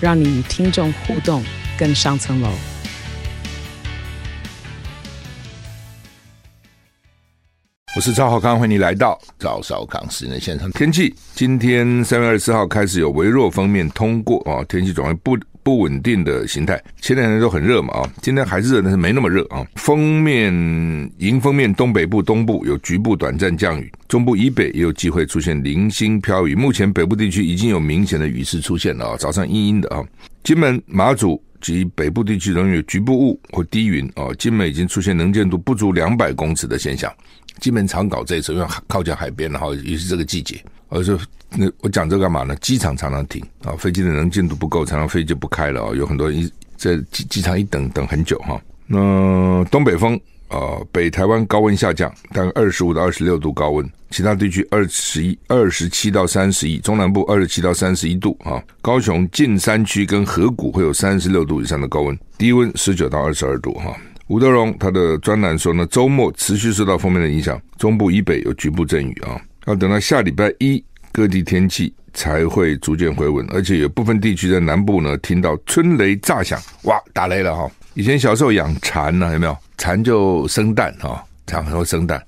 让你与听众互动更上层楼。我是赵浩康，欢迎你来到赵少康时间现场。天气今天三月二十四号开始有微弱锋面通过啊，天气转为不。不稳定的形态，前两天都很热嘛啊，今天还是热，但是没那么热啊。封面迎封面东北部、东部有局部短暂降雨，中部以北也有机会出现零星飘雨。目前北部地区已经有明显的雨势出现了啊，早上阴阴的啊。金门、马祖及北部地区仍有局部雾或低云啊。金门已经出现能见度不足两百公尺的现象。金门常搞这一次，因为靠近海边，然后也是这个季节。而是，那我讲这干嘛呢？机场常常停啊，飞机的能见度不够，常常飞机不开了啊。有很多人一在机机场一等等很久哈。那东北风啊，北台湾高温下降，大概二十五到二十六度高温，其他地区二十一、二十七到三十一，中南部二十七到三十一度啊。高雄近山区跟河谷会有三十六度以上的高温，低温十九到二十二度哈。吴德荣他的专栏说呢，周末持续受到锋面的影响，中部以北有局部阵雨啊。要等到下礼拜一，各地天气才会逐渐回稳，而且有部分地区在南部呢，听到春雷炸响，哇，打雷了哈！以前小时候养蚕呢，有没有？蚕就生蛋哈，蚕很会生蛋，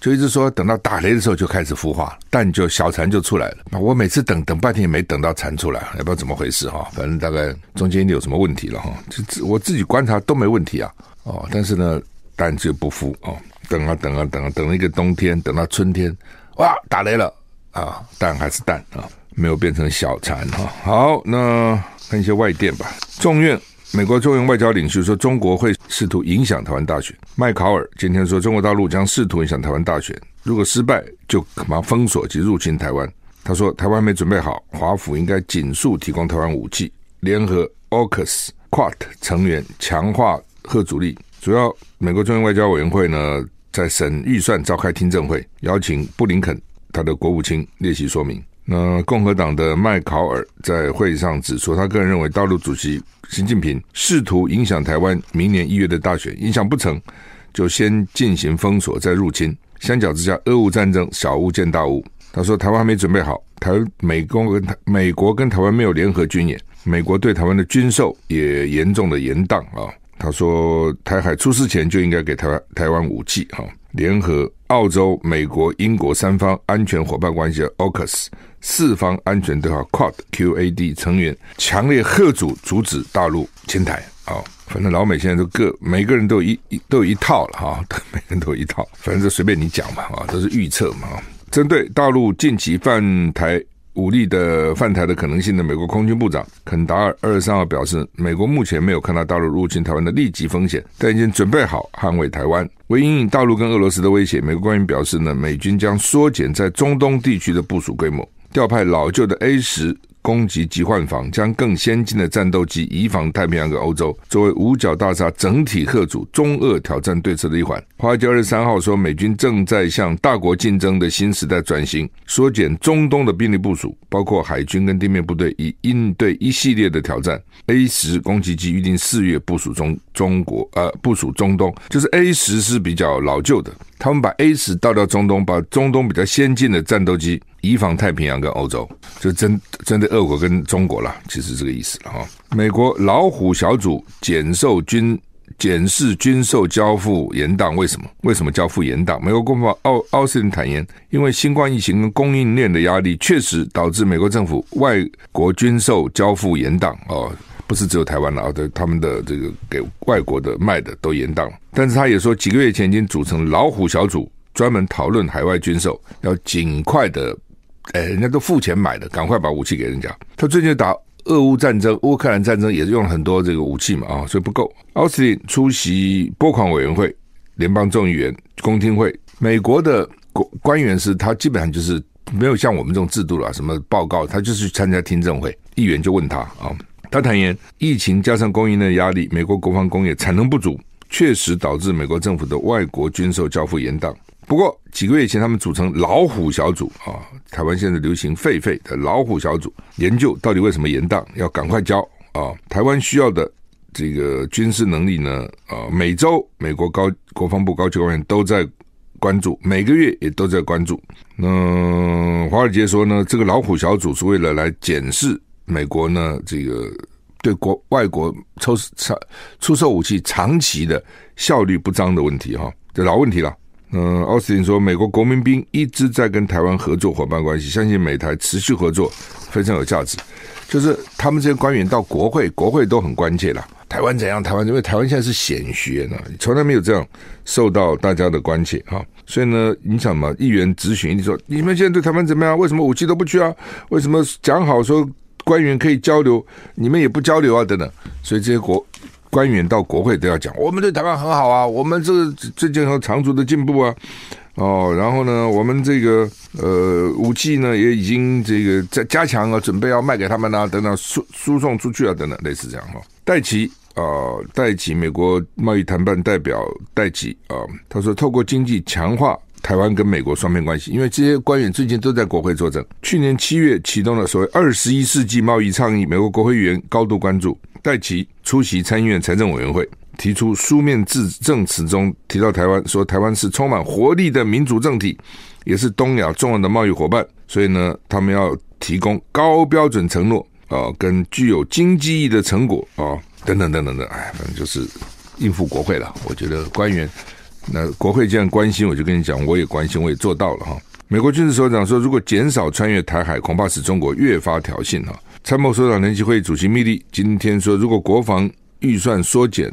就一直说等到打雷的时候就开始孵化，蛋就小蚕就出来了。那我每次等等半天也没等到蚕出来，也不知道怎么回事哈。反正大概中间一定有什么问题了哈。就我自己观察都没问题啊，哦，但是呢，蛋就不孵哦，等啊等啊等啊，等了一个冬天，等到春天。哇！打雷了啊！蛋还是蛋啊，没有变成小蚕哈。好，那看一些外电吧。众院美国众院外交领袖说，中国会试图影响台湾大选。麦考尔今天说，中国大陆将试图影响台湾大选，如果失败，就马上封锁及入侵台湾。他说，台湾没准备好，华府应该尽速提供台湾武器，联合 AUKUS QUAD 成员，强化吓阻力。主要美国众院外交委员会呢，在审预算召开听证会，邀请布林肯他的国务卿列席说明。那共和党的麦考尔在会议上指出，他个人认为，大陆主席习近平试图影响台湾明年一月的大选，影响不成就先进行封锁再入侵。相较之下，俄乌战争小巫见大巫。他说，台湾还没准备好，台美国跟台美国跟台湾没有联合军演，美国对台湾的军售也严重的延宕啊。他说：“台海出事前就应该给台湾台湾武器，哈，联合澳洲、美国、英国三方安全伙伴关系的 AUKUS 四方安全对话 QUAD QAD 成员强烈贺阻阻止大陆侵台啊！反正老美现在都各每个人都有一都有一套了哈，每个人都有一套，反正就随便你讲嘛啊，都是预测嘛。针对大陆近期犯台。”武力的犯台的可能性的美国空军部长肯达尔二十三号表示，美国目前没有看到大陆入侵台湾的立即风险，但已经准备好捍卫台湾。为应应大陆跟俄罗斯的威胁，美国官员表示呢，美军将缩减在中东地区的部署规模，调派老旧的 A 十。攻击机换防，将更先进的战斗机移防太平洋跟欧洲，作为五角大厦整体吓阻中俄挑战对策的一环。华尔街二十三号说，美军正在向大国竞争的新时代转型，缩减中东的兵力部署，包括海军跟地面部队，以应对一系列的挑战。A 十攻击机预定四月部署中中国，呃，部署中东，就是 A 十是比较老旧的，他们把 A 十倒到中东，把中东比较先进的战斗机。移防太平洋跟欧洲，就针针对俄国跟中国了，其实这个意思了哈。美国老虎小组检售军检视军售交付延宕，为什么？为什么交付延宕？美国国防奥奥斯汀坦言，因为新冠疫情跟供应链的压力，确实导致美国政府外国军售交付延宕哦，不是只有台湾了啊，对他们的这个给外国的卖的都延宕。但是他也说，几个月前已经组成老虎小组，专门讨论海外军售，要尽快的。哎，人家都付钱买的，赶快把武器给人家。他最近打俄乌战争、乌克兰战争也是用了很多这个武器嘛，啊，所以不够。奥斯汀出席拨款委员会、联邦众议员公听会，美国的官官员是他基本上就是没有像我们这种制度了，什么报告，他就是去参加听证会，议员就问他啊，他坦言，疫情加上供应链压力，美国国防工业产能不足，确实导致美国政府的外国军售交付延宕。不过几个月前，他们组成老虎小组啊，台湾现在流行狒狒的老虎小组，研究到底为什么延宕，要赶快交啊！台湾需要的这个军事能力呢？啊，每周美国高国防部高级官员都在关注，每个月也都在关注。那华尔街说呢，这个老虎小组是为了来检视美国呢这个对国外国出出售武器长期的效率不彰的问题哈，这老问题了。嗯，奥斯汀说，美国国民兵一直在跟台湾合作伙伴关系，相信美台持续合作非常有价值。就是他们这些官员到国会，国会都很关切了。台湾怎样？台湾因为台湾现在是显学呢，从来没有这样受到大家的关切哈。所以呢，你想嘛，议员咨询你说，你们现在对台湾怎么样？为什么武器都不去啊？为什么讲好说官员可以交流，你们也不交流啊？等等。所以这些国。官员到国会都要讲，我们对台湾很好啊，我们这个最近有长足的进步啊，哦，然后呢，我们这个呃武器呢也已经这个在加强啊，准备要卖给他们啊，等等输输送出去啊，等等类似这样哈。戴琪啊，戴琪美国贸易谈判代表戴琪啊，他说透过经济强化台湾跟美国双边关系，因为这些官员最近都在国会作证，去年七月启动了所谓二十一世纪贸易倡议，美国国会议员高度关注。戴琪出席参议院财政委员会，提出书面致证词中提到台湾，说台湾是充满活力的民主政体，也是东亚重要的贸易伙伴。所以呢，他们要提供高标准承诺啊，跟具有经济意义的成果啊，等等等等的。哎，反正就是应付国会了。我觉得官员，那国会既然关心，我就跟你讲，我也关心，我也做到了哈。美国军事首长说，如果减少穿越台海，恐怕使中国越发挑衅哈。参谋首长联席会议主席密利今天说，如果国防预算缩减，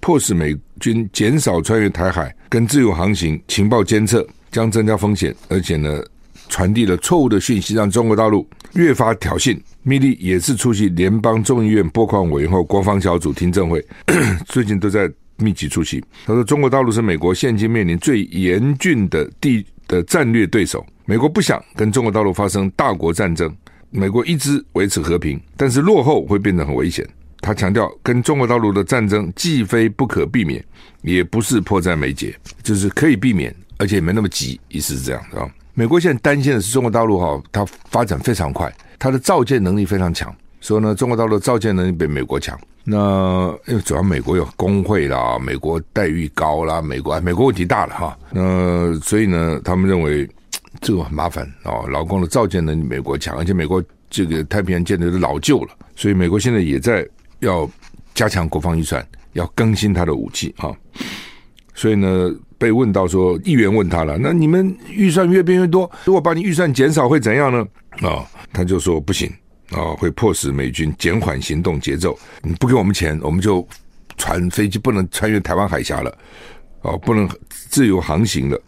迫使美军减少穿越台海跟自由航行，情报监测将增加风险，而且呢，传递了错误的讯息，让中国大陆越发挑衅。密利也是出席联邦众议院拨款委员会国防小组听证会，最近都在密集出席。他说，中国大陆是美国现今面临最严峻的地的战略对手，美国不想跟中国大陆发生大国战争。美国一直维持和平，但是落后会变得很危险。他强调，跟中国大陆的战争既非不可避免，也不是迫在眉睫，就是可以避免，而且也没那么急。意思是这样，的。美国现在担心的是中国大陆哈，它发展非常快，它的造舰能力非常强。说呢，中国大陆的造舰能力比美国强。那因为主要美国有工会啦，美国待遇高啦，美国美国问题大了哈。那所以呢，他们认为。这个很麻烦哦，老公的造舰能力美国强，而且美国这个太平洋舰队都老旧了，所以美国现在也在要加强国防预算，要更新他的武器啊。所以呢，被问到说，议员问他了，那你们预算越变越多，如果把你预算减少会怎样呢？啊，他就说不行啊，会迫使美军减缓行动节奏。你不给我们钱，我们就船飞机不能穿越台湾海峡了，哦，不能自由航行了。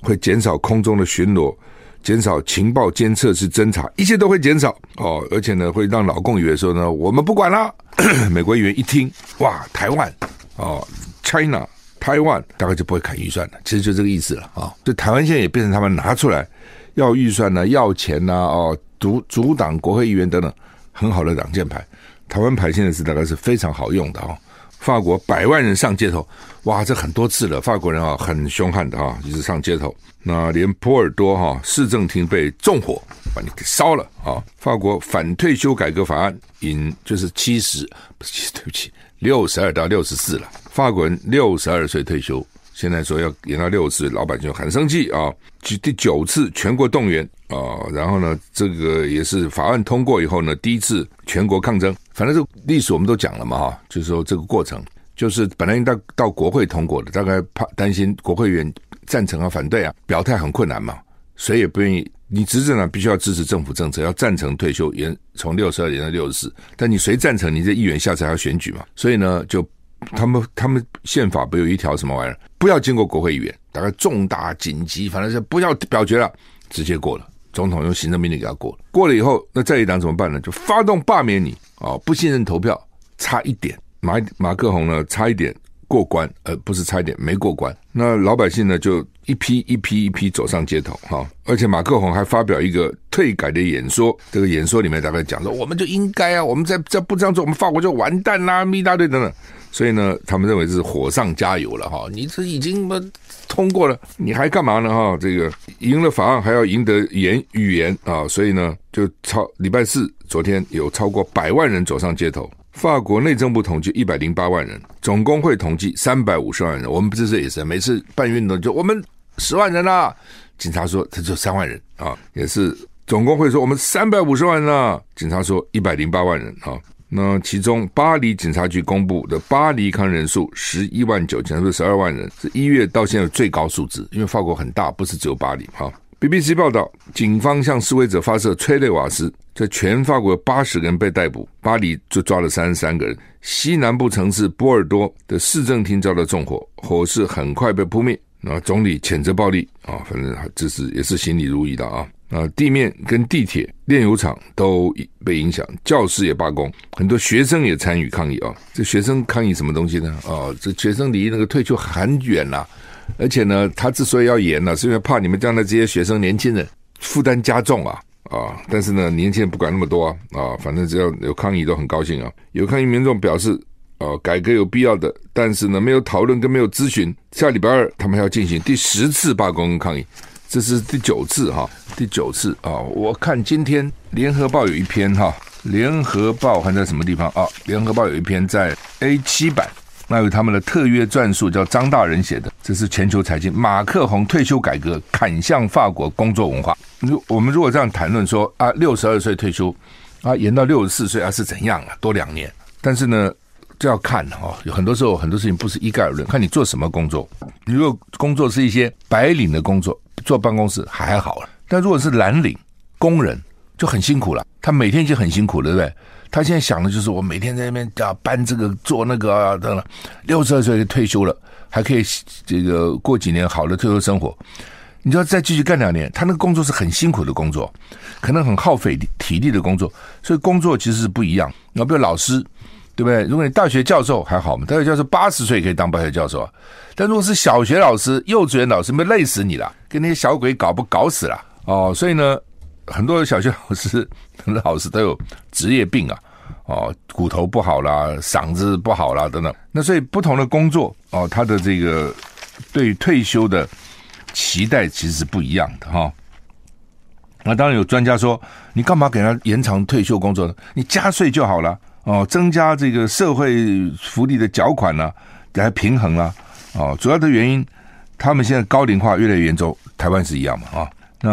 会减少空中的巡逻，减少情报监测是侦查，一切都会减少哦。而且呢，会让老共以为说呢，我们不管了。美国议员一听，哇，台湾哦，China，台湾，大概就不会砍预算了。其实就这个意思了啊。就、台湾现在也变成他们拿出来要预算呢，要钱呐，哦，阻阻挡国会议员等等，很好的挡箭牌。台湾牌现在是大概是非常好用的、哦。法国百万人上街头，哇，这很多次了。法国人啊，很凶悍的啊，一直上街头。那连波尔多哈市政厅被纵火，把你给烧了啊。法国反退休改革法案引就是七十，不是对不起，六十二到六十四了。法国人六十二岁退休。现在说要延到六十，老百姓很生气啊！第九次全国动员啊，然后呢，这个也是法案通过以后呢，第一次全国抗争。反正这历史我们都讲了嘛，哈，就是说这个过程，就是本来应该到国会通过的，大概怕担心国会议员赞成啊、反对啊，表态很困难嘛，谁也不愿意。你执政呢，必须要支持政府政策，要赞成退休延从六十二延到六十四，但你谁赞成？你这议员下次还要选举嘛，所以呢，就。他们他们宪法不有一条什么玩意儿？不要经过国会议员，大概重大紧急，反正是不要表决了，直接过了。总统用行政命令给他过了。过了以后，那在野党怎么办呢？就发动罢免你啊、哦！不信任投票，差一点，马马克宏呢，差一点过关，而不是差一点没过关。那老百姓呢，就一批一批一批走上街头哈，而且马克宏还发表一个退改的演说，这个演说里面大概讲说，我们就应该啊，我们再再不这样做，我们法国就完蛋啦，一大堆等等。所以呢，他们认为是火上加油了哈，你这已经通过了，你还干嘛呢哈？这个赢了法案还要赢得言语言啊，所以呢，就超礼拜四昨天有超过百万人走上街头。法国内政部统计一百零八万人，总工会统计三百五十万人。我们不是也是每次办运动就我们十万人啦，警察说他就三万人啊，也是总工会说我们三百五十万人啦，警察说一百零八万人啊。那其中，巴黎警察局公布的巴黎抗议人数十一万九千，不是十二万人，是一月到现在最高数字。因为法国很大，不是只有巴黎。哈，BBC 报道，警方向示威者发射催泪瓦斯，在全法国八十人被逮捕，巴黎就抓了三十三个人。西南部城市波尔多的市政厅遭到纵火，火势很快被扑灭。那总理谴责暴力啊，反正这是也是行礼如仪的啊。啊，地面跟地铁、炼油厂都被影响，教师也罢工，很多学生也参与抗议啊。这学生抗议什么东西呢？啊，这学生离那个退休很远呐、而且呢，他之所以要严呢、是因为怕你们将来这些学生年轻人负担加重啊啊。但是呢，年轻人不管那么多啊啊，反正只要有抗议都很高兴啊。有抗议民众表示，啊，改革有必要的，但是呢，没有讨论跟没有咨询，下礼拜二他们还要进行第十次罢工抗议。这是第九次哈，第九次啊！我看今天《联合报》有一篇哈，《联合报》还在什么地方啊？《联合报》有一篇在 A 七版，那有他们的特约撰述，叫张大人写的。这是全球财经，马克宏退休改革，砍向法国工作文化。如我们如果这样谈论说啊，六十二岁退休啊，延到六十四岁啊，是怎样啊？多两年。但是呢，这要看哈，有很多时候很多事情不是一概而论，看你做什么工作。你如果工作是一些白领的工作。坐办公室还好了，但如果是蓝领工人就很辛苦了。他每天就很辛苦了，对不对？他现在想的就是我每天在那边啊搬这个做那个啊，等等。六十二岁退休了，还可以这个过几年好的退休生活。你就要再继续干两年，他那个工作是很辛苦的工作，可能很耗费体力的工作。所以工作其实是不一样。你比如老师。对不对？如果你大学教授还好嘛，大学教授八十岁可以当大学教授啊。但如果是小学老师、幼稚园老师，没累死你了，跟那些小鬼搞不搞死了哦。所以呢，很多小学老师、很多老师都有职业病啊，哦，骨头不好啦，嗓子不好啦等等。那所以不同的工作哦，他的这个对退休的期待其实是不一样的哈、哦。那当然有专家说，你干嘛给他延长退休工作呢？你加税就好了。哦，增加这个社会福利的缴款呢、来平衡啦、啊。哦，主要的原因，他们现在高龄化越来越严重，台湾是一样嘛啊。那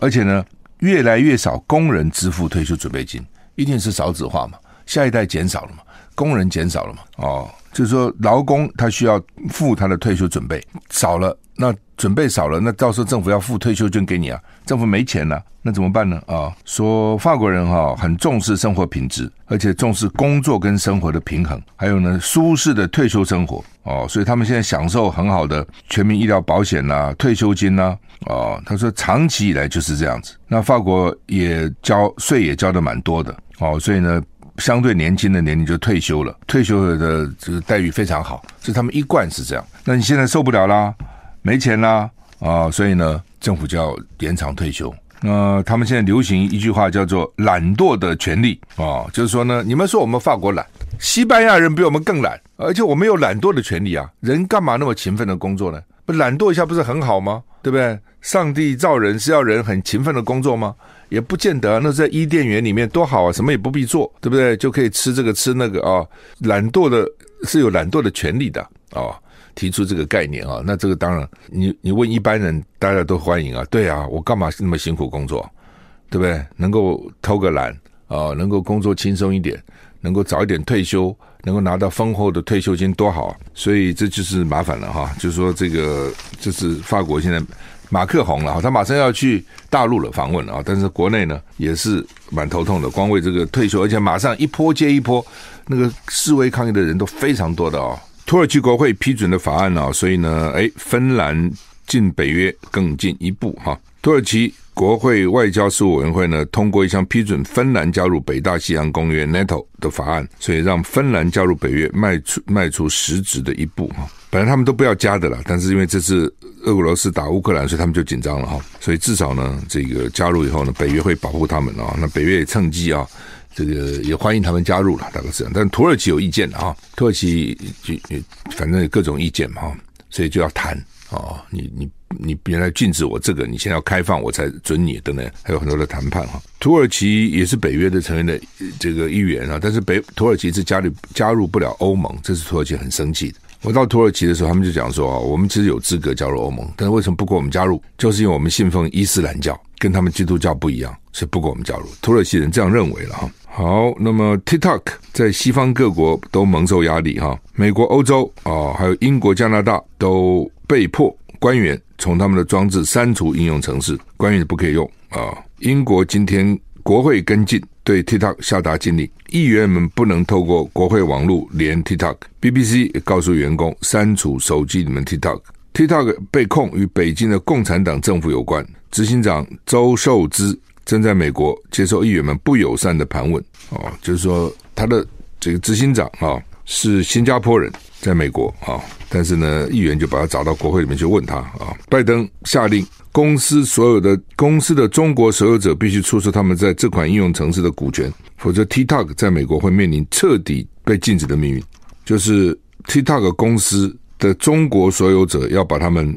而且呢，越来越少工人支付退休准备金，一定是少子化嘛，下一代减少了嘛，工人减少了嘛。哦，就是说劳工他需要付他的退休准备少了，那准备少了，那到时候政府要付退休金给你啊。政府没钱了，那怎么办呢？啊，说法国人哈很重视生活品质，而且重视工作跟生活的平衡，还有呢舒适的退休生活哦，所以他们现在享受很好的全民医疗保险呐、退休金呐。哦，他说长期以来就是这样子。那法国也交税也交的蛮多的哦，所以呢，相对年轻的年龄就退休了，退休的这个待遇非常好，所以他们一贯是这样。那你现在受不了啦，没钱啦啊，所以呢？政府就要延长退休。那、他们现在流行一句话叫做“懒惰的权利”啊，就是说呢，你们说我们法国懒，西班牙人比我们更懒，而且我们有懒惰的权利啊。人干嘛那么勤奋的工作呢？不懒惰一下不是很好吗？对不对？上帝造人是要人很勤奋的工作吗？也不见得。那在伊甸园里面多好啊，什么也不必做，对不对？就可以吃这个吃那个啊。懒惰的是有懒惰的权利的啊。提出这个概念啊，那这个当然，你你问一般人，大家都欢迎啊。对啊，我干嘛那么辛苦工作，对不对？能够偷个懒啊，能够工作轻松一点，能够早一点退休，能够拿到丰厚的退休金，多好！所以这就是麻烦了哈，就是说这个就是法国现在马克红了哈，他马上要去大陆了访问了啊，但是国内呢也是蛮头痛的，光为这个退休，而且马上一波接一波，那个示威抗议的人都非常多的哦。土耳其国会批准的法案啊，所以呢，哎，芬兰进北约更进一步哈。土耳其国会外交事务委员会呢通过一项批准芬兰加入北大西洋公约 NATO 的法案，所以让芬兰加入北约迈出迈出实质的一步哈。本来他们都不要加的了，但是因为这次俄罗斯打乌克兰，所以他们就紧张了哈。所以至少呢，这个加入以后呢，北约会保护他们啊。那北约也趁机啊，这个也欢迎他们加入了，大概是这样。但土耳其有意见的啊，土耳其就反正各种意见嘛，所以就要谈啊。你你你原来禁止我这个，你现在要开放我才准你等等，还有很多的谈判哈。土耳其也是北约的成员的这个一员啊，但是北土耳其是加入加入不了欧盟，这是土耳其很生气的。我到土耳其的时候，他们就讲说啊，我们其实有资格加入欧盟，但是为什么不给我们加入？就是因为我们信奉伊斯兰教，跟他们基督教不一样，是不给我们加入。土耳其人这样认为了哈。好，那么 TikTok 在西方各国都蒙受压力哈，美国、欧洲啊，还有英国、加拿大都被迫官员从他们的装置删除应用程式，官员不可以用啊。英国今天国会跟进。对 TikTok 下达禁令，议员们不能透过国会网络连 TikTok。BBC 也告诉员工删除手机里面 TikTok。TikTok 被控与北京的共产党政府有关。执行长周受之正在美国接受议员们不友善的盘问。哦，就是说他的这个执行长啊是新加坡人，在美国啊，但是呢，议员就把他找到国会里面去问他啊。拜登下令。公司所有的公司的中国所有者必须出售他们在这款应用程式的股权，否则 TikTok 在美国会面临彻底被禁止的命运。就是 TikTok 公司的中国所有者要把他们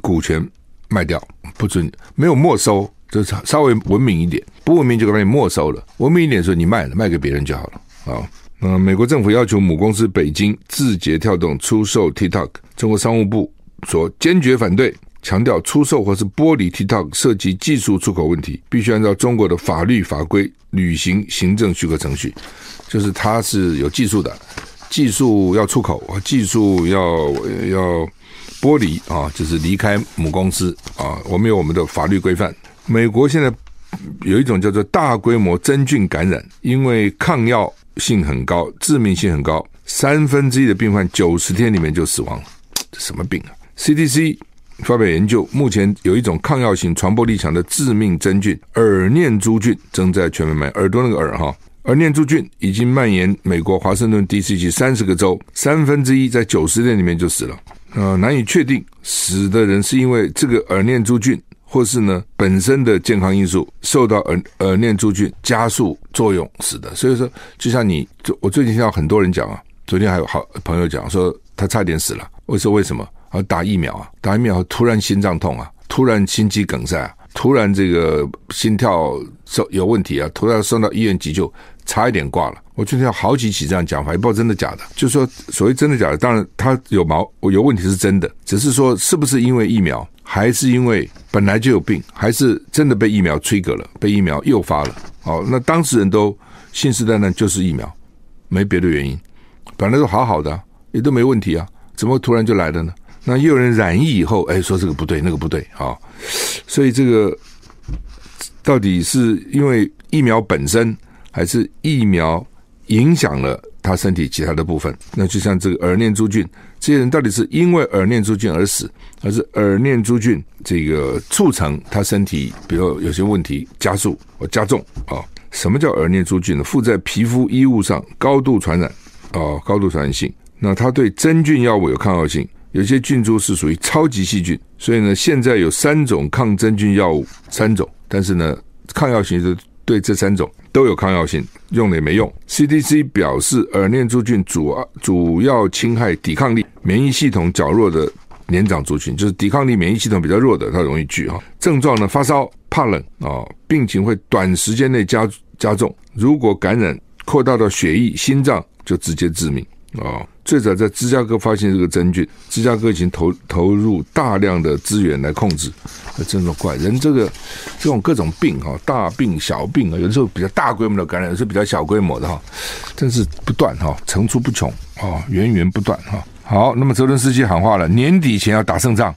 股权卖掉，不准没有没收，就是稍微文明一点，不文明就把你没收了。文明一点说你卖了，卖给别人就好了啊。那美国政府要求母公司北京字节跳动出售 TikTok，中国商务部说坚决反对。强调出售或是剥离 TikTok 涉及技术出口问题，必须按照中国的法律法规履行行政许可程序。就是它是有技术的，技术要出口，技术要要剥离啊，就是离开母公司啊。我们有我们的法律规范。美国现在有一种叫做大规模真菌感染，因为抗药性很高，致命性很高，三分之一的病患九十天里面就死亡了。这什么病啊？CDC。发表研究，目前有一种抗药性、传播力强的致命真菌——耳念珠菌，正在全面蔓延。耳朵那个耳哈，耳念珠菌已经蔓延美国华盛顿 DC 及三十个州，三分之一在九十天里面就死了。呃，难以确定死的人是因为这个耳念珠菌，或是呢本身的健康因素受到耳耳念珠菌加速作用死的。所以说，就像你，我最近听到很多人讲啊，昨天还有好朋友讲说他差点死了，我说为什么？啊，打疫苗啊，打疫苗突然心脏痛啊，突然心肌梗塞啊，突然这个心跳受有问题啊，突然送到医院急救，差一点挂了。我就听到好几起这样讲法，也不知道真的假的。就是说，所谓真的假的，当然他有毛有问题是真的，只是说是不是因为疫苗，还是因为本来就有病，还是真的被疫苗摧折了，被疫苗诱发了。哦，那当事人都信誓旦旦就是疫苗，没别的原因，本来都好好的，也都没问题啊，怎么突然就来了呢？那又有人染疫以后，哎，说这个不对，那个不对，啊，所以这个到底是因为疫苗本身，还是疫苗影响了他身体其他的部分？那就像这个耳念珠菌，这些人到底是因为耳念珠菌而死，还是耳念珠菌这个促成他身体，比如有些问题加速或加重啊？什么叫耳念珠菌呢？附在皮肤衣物上，高度传染，哦，高度传染性。那它对真菌药物有抗药性。有些菌株是属于超级细菌，所以呢，现在有三种抗真菌药物，三种，但是呢，抗药性是对这三种都有抗药性，用了也没用。CDC 表示，耳念珠菌主要主要侵害抵抗力、免疫系统较弱的年长族群，就是抵抗力、免疫系统比较弱的，它容易聚哈。症状呢，发烧、怕冷啊，病情会短时间内加加重，如果感染扩大到血液、心脏，就直接致命。啊、最早在芝加哥发现这个真菌，芝加哥已经投投入大量的资源来控制。那真的怪人，这个这种各种病哈，大病小病啊，有的时候比较大规模的感染，有时候比较小规模的哈，真是不断哈，层出不穷啊，源源不断哈。好，那么泽伦斯基喊话了，年底前要打胜仗，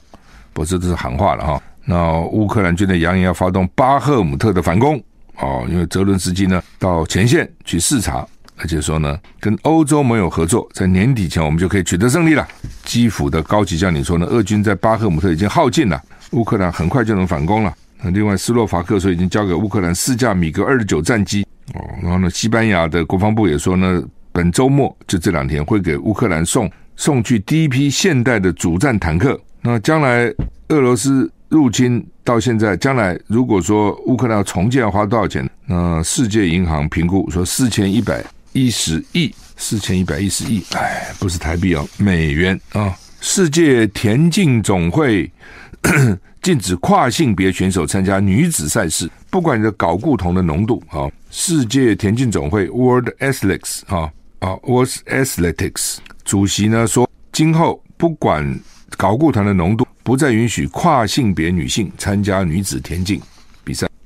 不是这是喊话了哈。那乌克兰军队扬言要发动巴赫姆特的反攻哦，因为泽伦斯基呢到前线去视察。而且说呢，跟欧洲盟友合作，在年底前我们就可以取得胜利了。基辅的高级将领说呢，俄军在巴赫姆特已经耗尽了，乌克兰很快就能反攻了。那另外，斯洛伐克说已经交给乌克兰四架米格二十九战机哦。然后呢，西班牙的国防部也说呢，本周末就这两天会给乌克兰送送去第一批现代的主战坦克。那将来俄罗斯入侵到现在，将来如果说乌克兰要重建要花多少钱？那世界银行评估说四千一百一十亿，四千一百一十亿，哎，不是台币哦，美元啊。世界田径总会 禁止跨性别选手参加女子赛事，不管你的睾固酮的浓度啊。世界田径总会 World Athletics 啊啊 World Athletics 主席呢说，今后不管睾固酮的浓度，不再允许跨性别女性参加女子田径。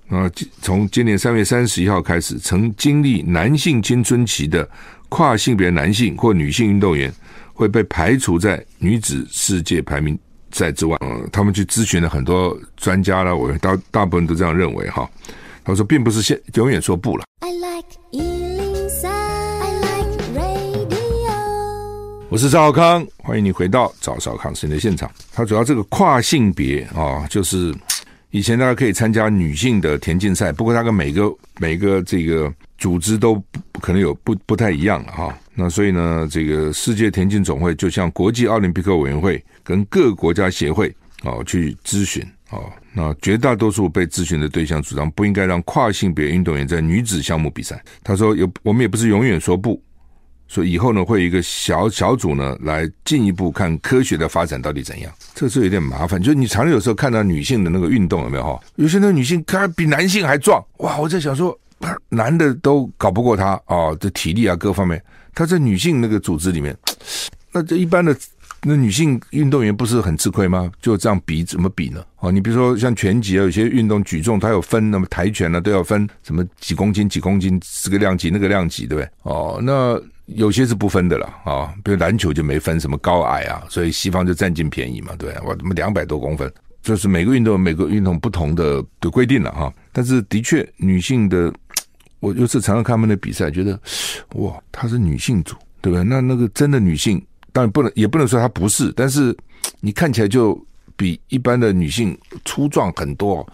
啊，从今年三月三十一号开始，曾经历男性青春期的跨性别男性或女性运动员。会被排除在女子世界排名赛之外。嗯，他们去咨询了很多专家了，我大大部分都这样认为哈。他说，并不是现永远说不了。I like 103, I like radio。我是赵少康，欢迎你回到赵少康时间的现场。他主要这个跨性别啊，就是以前大家可以参加女性的田径赛，不过大概每个每个这个组织都可能有不不太一样了哈。那所以呢，这个世界田径总会就向国际奥林匹克委员会跟各国家协会哦去咨询哦。那绝大多数被咨询的对象主张不应该让跨性别运动员在女子项目比赛。他说有我们也不是永远说不，所以以后呢会有一个小小组呢来进一步看科学的发展到底怎样。这是有点麻烦，就是你常常有时候看到女性的那个运动有没有哈？有些那个女性她比男性还壮哇！我在想说，男的都搞不过她哦，这体力啊各方面。她在女性那个组织里面，那这一般的那女性运动员不是很吃亏吗？就这样比怎么比呢？哦，你比如说像拳击啊，有些运动举重，它有分，那么跆拳呢都要分什么几公斤几公斤，这个量级那个量级，对不对？哦，那有些是不分的了啊、哦，比如篮球就没分什么高矮啊，所以西方就占尽便宜嘛，对，我怎么两百多公分，就是每个运动每个运动不同的的规定了哈。但是的确，女性的。我有次常常看他们的比赛，觉得哇，她是女性组，对不对？那那个真的女性，当然不能，也不能说她不是，但是你看起来就比一般的女性粗壮很多，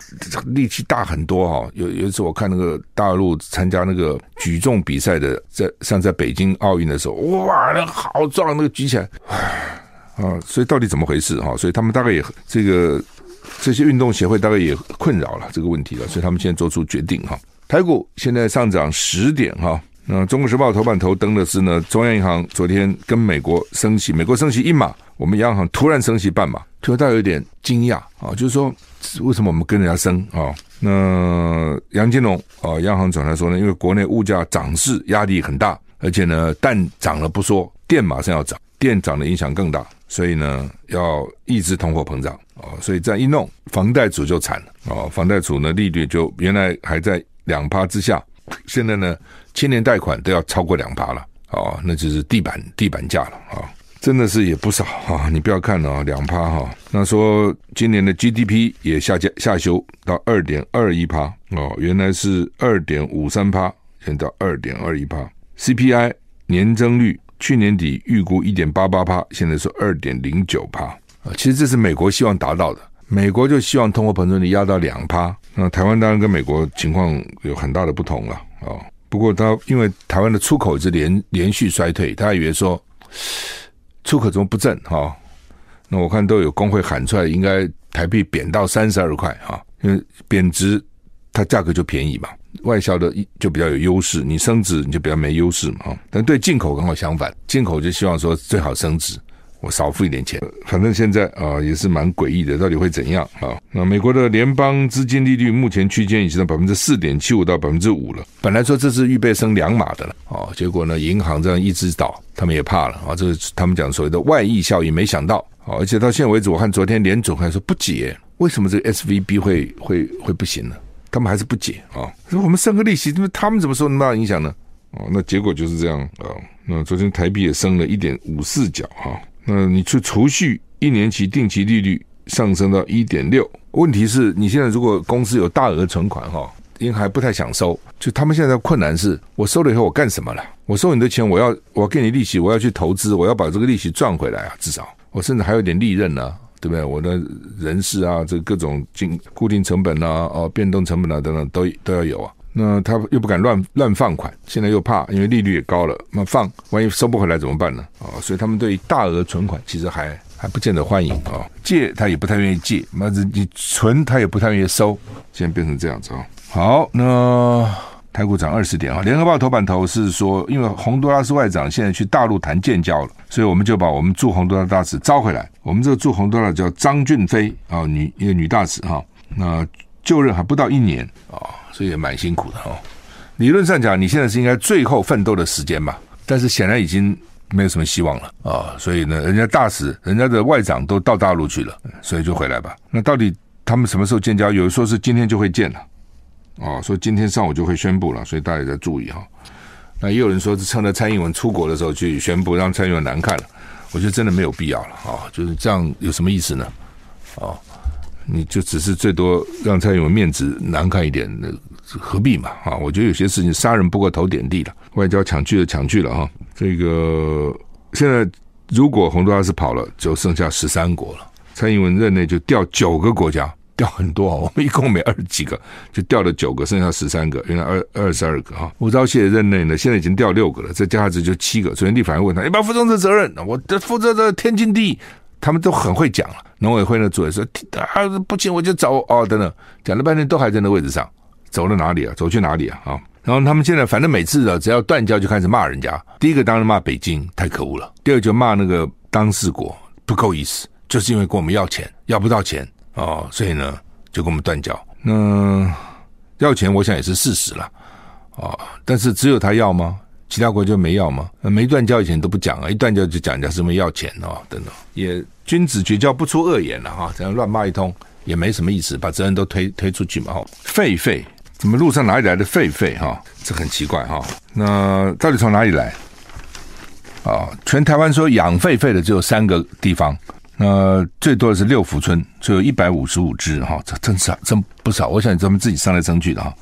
力气大很多哈。有有一次我看那个大陆参加那个举重比赛的，在像在北京奥运的时候，哇，那好壮，那个举起来，啊，所以到底怎么回事哈？所以他们大概也这个这些运动协会大概也困扰了这个问题了，所以他们现在做出决定哈。台股现在上涨十点哈，那《中国时报》头版头登的是呢，中央银行昨天跟美国升息，美国升息一码，我们央行突然升息半码，突然大家有点惊讶啊，就是说为什么我们跟人家升啊？那杨金龙啊，央行总裁说呢，因为国内物价涨势压力很大，而且呢，蛋涨了不说，电马上要涨，电涨的影响更大，所以呢，要抑制通货膨胀啊，所以这样一弄，房贷主就惨了啊，房贷主呢利率就原来还在。两趴之下，现在呢，青年贷款都要超过两趴了，哦，那就是地板地板价了啊，真的是也不少啊。你不要看了啊，两趴哈，那说今年的 GDP 也下降下修到二点二一趴哦，原来是二点五三趴，现在到二点二一趴。CPI 年增率去年底预估一点八八趴，现在是二点零九趴啊。其实这是美国希望达到的。美国就希望通货膨胀率压到两趴，那台湾当然跟美国情况有很大的不同了啊。不过他因为台湾的出口是连连续衰退，他以为说出口怎么不振哈？那我看都有工会喊出来，应该台币贬到三十二块哈，因为贬值它价格就便宜嘛，外销的就比较有优势，你升值你就比较没优势嘛哈。但对进口刚好相反，进口就希望说最好升值。我少付一点钱，反正现在啊也是蛮诡异的，到底会怎样啊？那美国的联邦资金利率目前区间已经到百分之四点七五到百分之五了。本来说这是预备升两码的了，哦，结果呢，银行这样一直倒，他们也怕了啊。这个他们讲所谓的外溢效应，没想到啊，而且到现在为止，我看昨天联准还说不解，为什么这个 SVB 会会会不行呢？他们还是不解啊，我们升个利息，那么他们怎么受那么大影响呢？哦，那结果就是这样啊。那昨天台币也升了一点五四角哈。那你去储蓄一年期定期利率上升到一点六，问题是你现在如果公司有大额存款哈，银行不太想收，就他们现在的困难是，我收了以后我干什么了？我收你的钱，我要我要给你利息，我要去投资，我要把这个利息赚回来啊，至少我甚至还有点利润呢，对不对？我的人事啊，这各种经固定成本啊，哦，变动成本啊等等，都都要有啊。那他又不敢乱乱放款，现在又怕，因为利率也高了，那放万一收不回来怎么办呢？啊，所以他们对大额存款其实还还不见得欢迎啊，借他也不太愿意借，那你存他也不太愿意收，现在变成这样子啊。好，那台股涨二十点啊。联合报头版头是说，因为洪都拉斯外长现在去大陆谈建交了，所以我们就把我们驻洪都拉斯大使招回来。我们这个驻洪都拉斯叫张俊飞啊，女一个女大使哈，那就任还不到一年啊。所以也蛮辛苦的哦。理论上讲，你现在是应该最后奋斗的时间吧？但是显然已经没有什么希望了啊、所以呢，人家大使、人家的外长都到大陆去了，所以就回来吧。那到底他们什么时候建交？有人说是今天就会建了，哦，说今天上午就会宣布了，所以大家在注意哈、那也有人说是趁着蔡英文出国的时候去宣布，让蔡英文难看了。我觉得真的没有必要了啊、就是这样有什么意思呢？哦。你就只是最多让蔡英文面子难看一点，那何必嘛？啊，我觉得有些事情杀人不过头点地了，外交抢去了抢去了哈。这个现在如果洪都拉斯跑了，就剩下十三国了。蔡英文任内就调九个国家，调很多啊。我们一共没二十几个，就调了九个，剩下十三个，原来二二十二个哈。吴钊燮任内呢，现在已经调六个了，再加上这就七个。所以立法院问他，你不要负政治责任？我的负责的天经地义。他们都很会讲了，农委会呢主任说啊不行我就走哦等等，讲了半天都还在那位置上，走了哪里啊？走去哪里啊？啊！然后他们现在反正每次啊只要断交就开始骂人家，第一个当然骂北京太可恶了，第二就骂那个当事国不够意思，就是因为跟我们要钱要不到钱哦，所以呢就跟我们断交。那要钱我想也是事实了啊，但是只有他要吗？其他国家没要吗？没断交以前都不讲啊，一断交就讲人家是因为要钱哦，等等。也君子绝交不出恶言了哈，这样乱骂一通也没什么意思，把责任都推推出去嘛哈。狒狒，怎么路上哪里来的狒狒哈？这很奇怪哈。那到底从哪里来？啊，全台湾说养狒狒的只有三个地方。那最多的是六福村，就有一百五十五只哈，这真少，真不少。我想咱们自己生来生去的哈。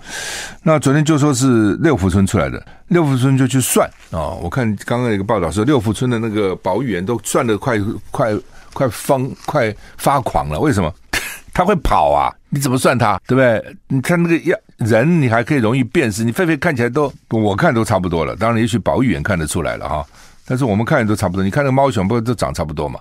那昨天就说是六福村出来的，六福村就去算啊。我看刚刚一个报道说，六福村的那个保育员都算得快快快疯快发狂了。为什么？他会跑啊？你怎么算他？对不对？你看那个样人，你还可以容易辨识。你狒狒看起来都，我看都差不多了。当然，也许保育员看得出来了哈。但是我们看都差不多。你看那个猫熊，不都长差不多嘛？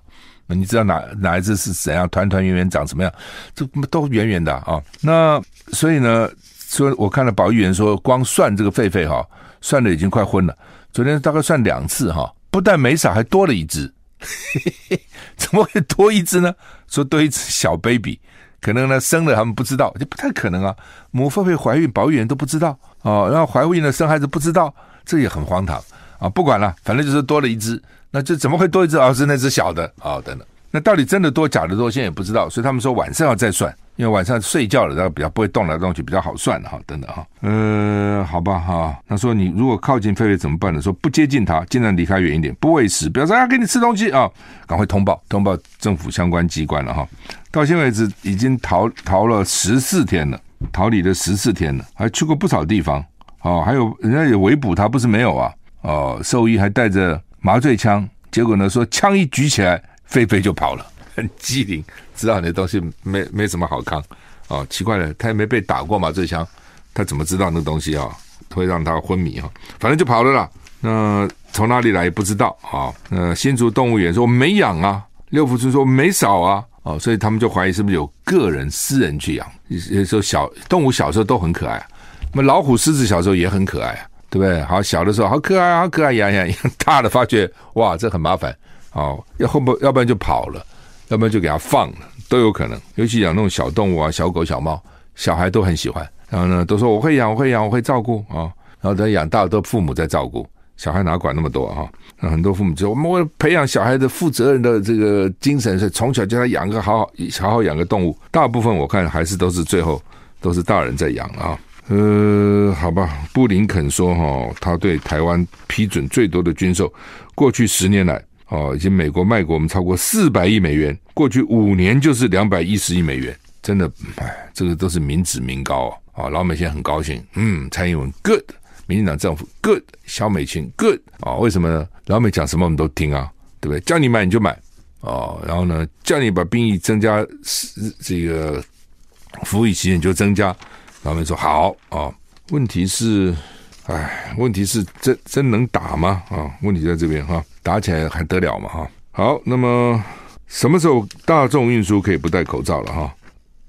你知道哪哪一只是怎样团团圆圆长什么样？这都圆圆的啊、那所以呢，说我看了保育员说，光算这个狒狒哈，算的已经快昏了。昨天大概算两次哈，不但没少，还多了一只。怎么会多一只呢？说多一只小 baby，可能呢生了他们不知道，就不太可能啊。母狒狒怀孕，保育员都不知道哦。然后怀孕了生孩子不知道，这也很荒唐啊。不管了，反正就是多了一只。那这怎么会多一只？哦，是那只小的、哦，等等。那到底真的多假的多，现在也不知道。所以他们说晚上要再算，因为晚上睡觉了，然后比较不会动来动去，比较好算哈，等等哈。呃，好吧哈。他说你如果靠近狒狒怎么办呢？说不接近它，尽量离开远一点，不喂食，不要说要给你吃东西啊，赶快通报通报政府相关机关了哈。到现在为止已经逃逃了十四天了，逃离了十四天了，还去过不少地方哦。还有人家也围捕他，不是没有啊。哦，兽医还带着。麻醉枪，结果呢？说枪一举起来，狒狒就跑了，很机灵，知道那东西没没什么好康哦。奇怪了，他也没被打过麻醉枪，他怎么知道那东西啊、哦、会让他昏迷啊？反正就跑了啦。那从哪里来不知道啊。那新竹动物园说没养啊，六福村说没少啊，哦，所以他们就怀疑是不是有个人私人去养。有时候小动物小时候都很可爱，那么老虎、狮子小时候也很可爱啊。对不对？好小的时候好可爱，好可爱，养养养，大的发觉哇，这很麻烦哦，要后不，要不然就跑了，要不然就给它放了，都有可能。尤其养那种小动物啊，小狗、小猫，小孩都很喜欢。然后呢，都说我会养，我会养，我会照顾啊、哦。然后等养大了，都父母在照顾，小孩哪管那么多啊？那很多父母就，我们为了培养小孩的负责任的这个精神，是从小叫他养个好好好好养个动物。大部分我看还是都是最后都是大人在养啊。呃，好吧，布林肯说哈、哦，他对台湾批准最多的军售，过去十年来，哦，已经美国卖给我们超过四百亿美元，过去五年就是两百一十亿美元，真的，哎，这个都是民脂民膏啊，啊，老美现在很高兴，嗯，蔡英文 good，民进党政府 good，萧美琴 good，啊，为什么呢？老美讲什么我们都听啊，对不对？叫你买你就买，哦，然后呢，叫你把兵役增加，这个服役期间就增加。老美说好啊，问题是，哎，问题是真真能打吗？啊，问题在这边哈，打起来还得了吗？哈，好，那么什么时候大众运输可以不戴口罩了？哈，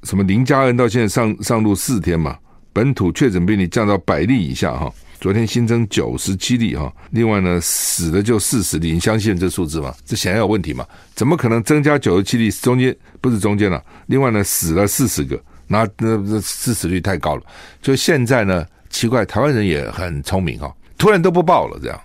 什么零加 N 到现在上上路四天嘛，本土确诊病例降到百例以下哈。昨天新增九十七例哈，另外呢死的就四十例，你相信这数字吗？这显然有问题嘛？怎么可能增加九十七例？中间不是中间了？另外呢死了四十个，那那那致死率太高了。就现在呢奇怪，台湾人也很聪明哈，突然都不报了这样，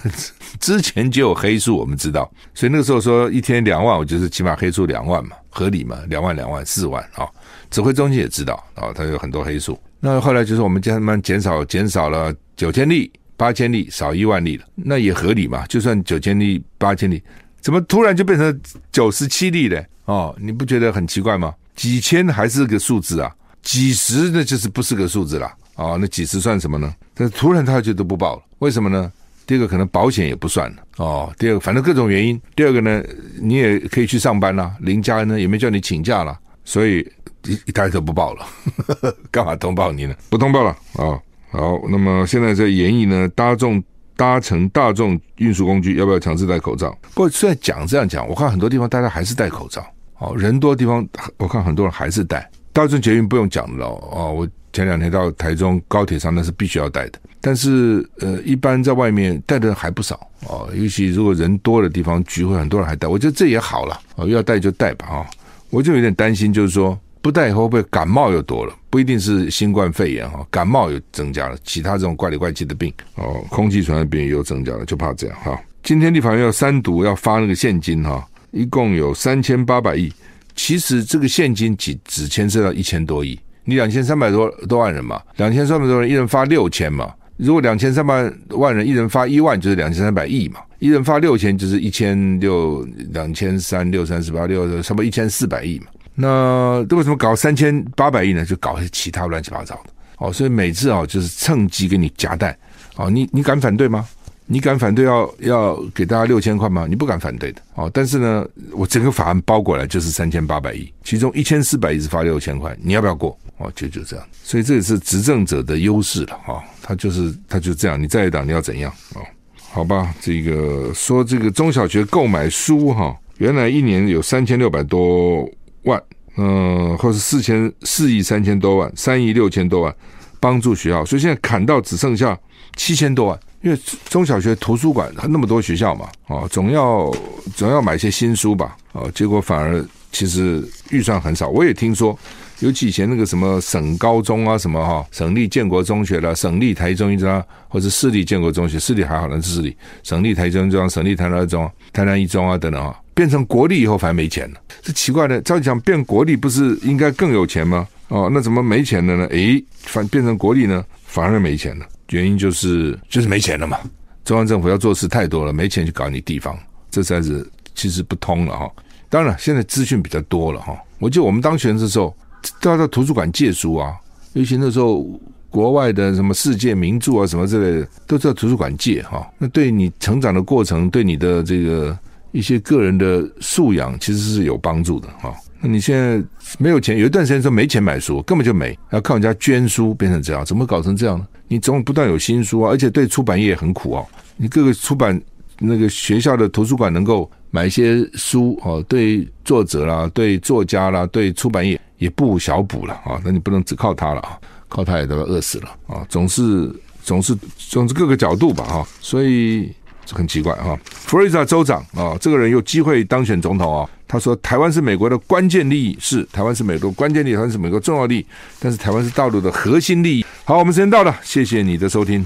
之前就有黑数，我们知道，所以那个时候说一天两万，我就是起码黑数两万嘛，合理嘛？两万两万四万啊，指挥中心也知道啊，他有很多黑数。那后来就是我们慢慢减少减少了。九千例、八千例，少一万例了，那也合理嘛？就算九千例、八千例，怎么突然就变成九十七例了？哦，你不觉得很奇怪吗？几千还是个数字啊，几十那就是不是个数字了。哦，那几十算什么呢？但是突然他就都不报了，为什么呢？第一个可能保险也不算了。哦，第二个反正各种原因。第二个呢，你也可以去上班啦，零加 N 呢也没叫你请假了，所以一一大家都不报了，干嘛通报你呢？不通报了啊。好，那么现在在演绎呢，大众搭乘大众运输工具要不要强制戴口罩？不过虽然讲这样讲，我看很多地方大家还是戴口罩。哦，人多的地方，我看很多人还是戴。大众捷运不用讲了哦，我前两天到台中高铁上那是必须要戴的。但是呃，一般在外面戴的人还不少哦，尤其如果人多的地方聚会，很多人还戴。我觉得这也好了哦，要戴就戴吧啊、哦。我就有点担心，就是说。不戴以后会不会感冒又多了？不一定是新冠肺炎哈，感冒又增加了，其他这种怪里怪气的病哦，空气传染病又增加了，就怕这样哈。今天立法院要三读要发那个现金哈，一共有三千八百亿，其实这个现金只只牵涉到一千多亿，你两千三百多多万人嘛，两千三百多人一人发六千嘛，如果两千三百万人一人发一万，就是两千三百亿嘛，一人发六千就是一千六两千三六三十八六，差不多一千四百亿嘛。那为什么搞三千八百亿呢？就搞些其他乱七八糟的哦，所以每次啊，就是趁机给你夹带哦。你你敢反对吗？你敢反对要要给大家六千块吗？你不敢反对的哦。但是呢，我整个法案包过来就是三千八百亿，其中一千四百亿是发六千块，你要不要过？哦，就就这样。所以这也是执政者的优势了哈。他就是他就这样，你在党你要怎样哦？好吧，这个说这个中小学购买书哈，原来一年有三千六百多。万，嗯，或是四千四亿三千多万，三亿六千多万，帮助学校，所以现在砍到只剩下七千多万，因为中小学图书馆那么多学校嘛，哦，总要总要买些新书吧，哦，结果反而其实预算很少。我也听说，尤其以前那个什么省高中啊，什么哈，省立建国中学啦，省立台中一中，或者市立建国中学，市立还好，那是市立，省立台中一中，省立台南一中，台南一中啊等等啊。变成国立以后反而没钱了，这奇怪的。照理讲变国立不是应该更有钱吗？哦，那怎么没钱了呢？诶，反变成国立呢，反而没钱了。原因就是就是没钱了嘛。中央政府要做事太多了，没钱去搞你地方，这才是其实不通了哈。当然，现在资讯比较多了哈。我记得我们当学生的时候都要到图书馆借书啊，尤其那时候国外的什么世界名著啊什么之类的，都在图书馆借哈。那对你成长的过程，对你的这个。一些个人的素养其实是有帮助的哈。那你现在没有钱，有一段时间说没钱买书，根本就没，要靠人家捐书变成这样，怎么搞成这样呢？你总不断有新书啊，而且对出版业很苦哦。你各个出版那个学校的图书馆能够买一些书哦，对作者啦，对作家啦，对出版业也不小补了啊。那你不能只靠他了啊，靠他也都要饿死了啊。总是总是总是各个角度吧哈，所以。这很奇怪哈，弗雷泽州长啊，这个人有机会当选总统啊。他说：“台湾是美国的关键利益，是台湾是美国关键利益，台湾是美国重要利益，但是台湾是大陆的核心利益。”好，我们时间到了，谢谢你的收听。